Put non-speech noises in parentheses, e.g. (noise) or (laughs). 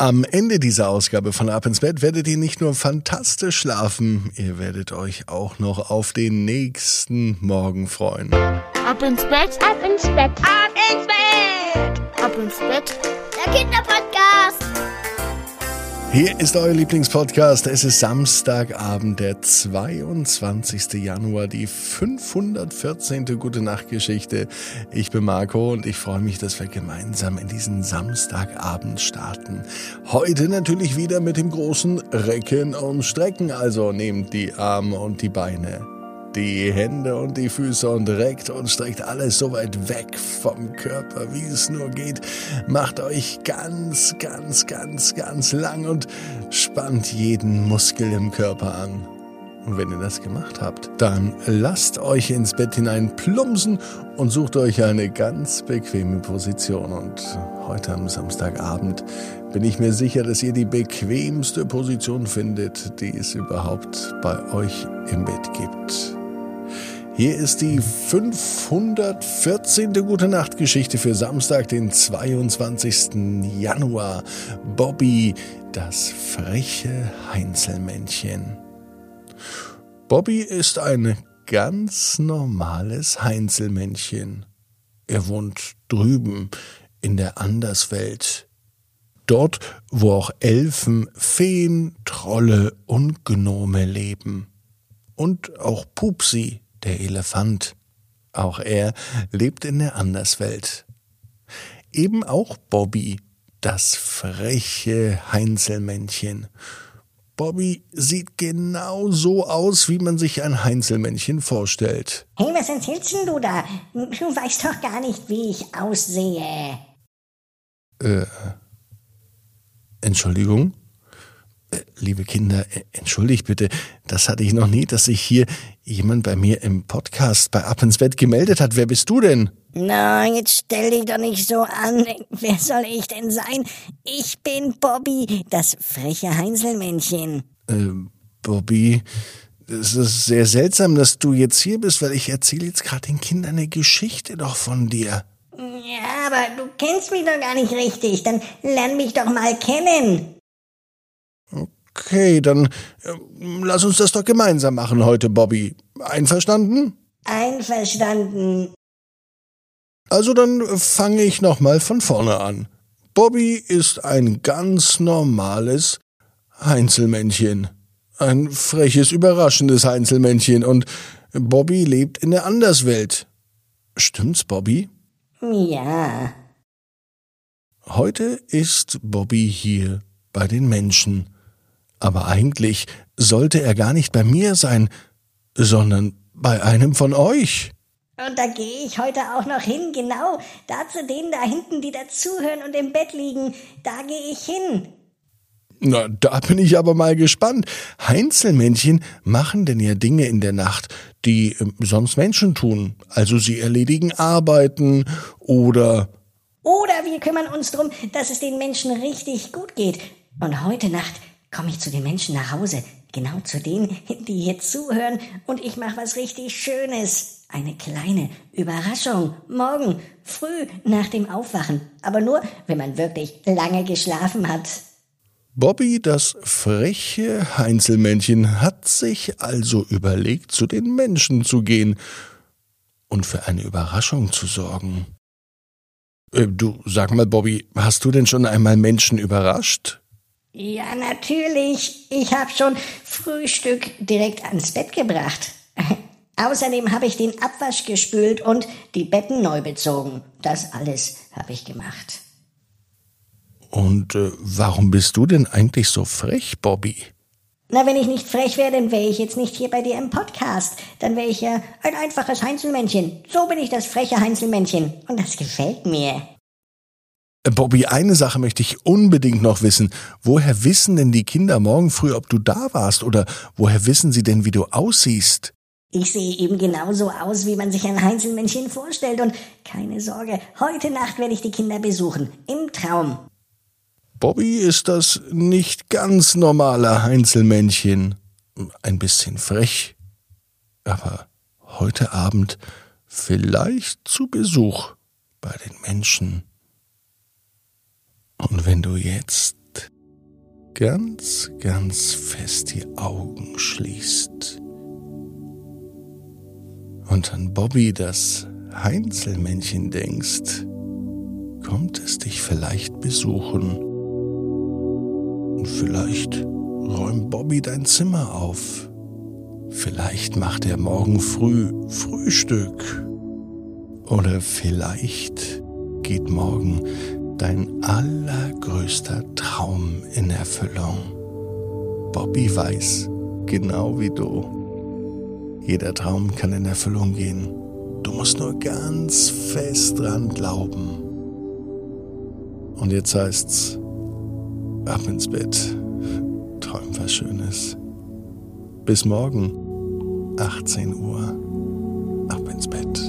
Am Ende dieser Ausgabe von Ab ins Bett werdet ihr nicht nur fantastisch schlafen, ihr werdet euch auch noch auf den nächsten Morgen freuen. Ab ins Bett, Ab ins Bett, ab ins Bett, ab ins Bett. der Kinderpodcast. Hier ist euer Lieblingspodcast. Es ist Samstagabend, der 22. Januar, die 514. Gute Nacht Geschichte. Ich bin Marco und ich freue mich, dass wir gemeinsam in diesen Samstagabend starten. Heute natürlich wieder mit dem großen Recken und Strecken. Also nehmt die Arme und die Beine die Hände und die Füße und reckt und streckt alles so weit weg vom Körper, wie es nur geht. Macht euch ganz, ganz, ganz, ganz lang und spannt jeden Muskel im Körper an. Und wenn ihr das gemacht habt, dann lasst euch ins Bett hinein plumpsen und sucht euch eine ganz bequeme Position. Und heute am Samstagabend bin ich mir sicher, dass ihr die bequemste Position findet, die es überhaupt bei euch im Bett gibt. Hier ist die 514. Gute Nacht Geschichte für Samstag, den 22. Januar. Bobby, das freche Heinzelmännchen. Bobby ist ein ganz normales Heinzelmännchen. Er wohnt drüben in der Anderswelt. Dort, wo auch Elfen, Feen, Trolle und Gnome leben. Und auch Pupsi, der Elefant. Auch er lebt in der Anderswelt. Eben auch Bobby, das freche Heinzelmännchen. Bobby sieht genau so aus, wie man sich ein Heinzelmännchen vorstellt. Hey, was erzählst denn du da? Du weißt doch gar nicht, wie ich aussehe. Äh, Entschuldigung? Liebe Kinder, äh, entschuldigt bitte, das hatte ich noch nie, dass sich hier jemand bei mir im Podcast bei Ab ins Bett gemeldet hat. Wer bist du denn? Na, jetzt stell dich doch nicht so an. Wer soll ich denn sein? Ich bin Bobby, das freche Heinzelmännchen. Äh, Bobby, es ist sehr seltsam, dass du jetzt hier bist, weil ich erzähle jetzt gerade den Kindern eine Geschichte doch von dir. Ja, aber du kennst mich doch gar nicht richtig. Dann lern mich doch mal kennen. Okay, dann äh, lass uns das doch gemeinsam machen heute, Bobby. Einverstanden? Einverstanden. Also dann fange ich nochmal von vorne an. Bobby ist ein ganz normales Heinzelmännchen. Ein freches, überraschendes Heinzelmännchen und Bobby lebt in der Anderswelt. Stimmt's, Bobby? Ja. Heute ist Bobby hier bei den Menschen. Aber eigentlich sollte er gar nicht bei mir sein, sondern bei einem von euch. Und da gehe ich heute auch noch hin, genau. Da zu denen da hinten, die dazuhören und im Bett liegen. Da gehe ich hin. Na, da bin ich aber mal gespannt. Heinzelmännchen machen denn ja Dinge in der Nacht, die äh, sonst Menschen tun. Also sie erledigen Arbeiten oder Oder wir kümmern uns drum, dass es den Menschen richtig gut geht. Und heute Nacht komme ich zu den Menschen nach Hause. Genau zu denen, die hier zuhören. Und ich mache was richtig Schönes. Eine kleine Überraschung. Morgen, früh nach dem Aufwachen. Aber nur, wenn man wirklich lange geschlafen hat. Bobby, das freche Heinzelmännchen, hat sich also überlegt, zu den Menschen zu gehen und für eine Überraschung zu sorgen. Äh, du, sag mal, Bobby, hast du denn schon einmal Menschen überrascht? Ja, natürlich. Ich habe schon Frühstück direkt ans Bett gebracht. (laughs) Außerdem habe ich den Abwasch gespült und die Betten neu bezogen. Das alles habe ich gemacht. Und äh, warum bist du denn eigentlich so frech, Bobby? Na, wenn ich nicht frech wäre, dann wäre ich jetzt nicht hier bei dir im Podcast. Dann wäre ich ja ein einfaches Heinzelmännchen. So bin ich das freche Heinzelmännchen. Und das gefällt mir. Äh, Bobby, eine Sache möchte ich unbedingt noch wissen. Woher wissen denn die Kinder morgen früh, ob du da warst? Oder woher wissen sie denn, wie du aussiehst? Ich sehe eben genauso aus, wie man sich ein Heinzelmännchen vorstellt. Und keine Sorge, heute Nacht werde ich die Kinder besuchen. Im Traum. Bobby ist das nicht ganz normale Heinzelmännchen. Ein bisschen frech. Aber heute Abend vielleicht zu Besuch bei den Menschen. Und wenn du jetzt ganz, ganz fest die Augen schließt und an Bobby das Heinzelmännchen denkst, kommt es dich vielleicht besuchen. Und vielleicht räumt Bobby dein Zimmer auf. Vielleicht macht er morgen früh Frühstück. Oder vielleicht geht morgen dein allergrößter Traum in Erfüllung. Bobby weiß, genau wie du. Jeder Traum kann in Erfüllung gehen. Du musst nur ganz fest dran glauben. Und jetzt heißt's, ab ins Bett, träum was Schönes. Bis morgen, 18 Uhr, ab ins Bett.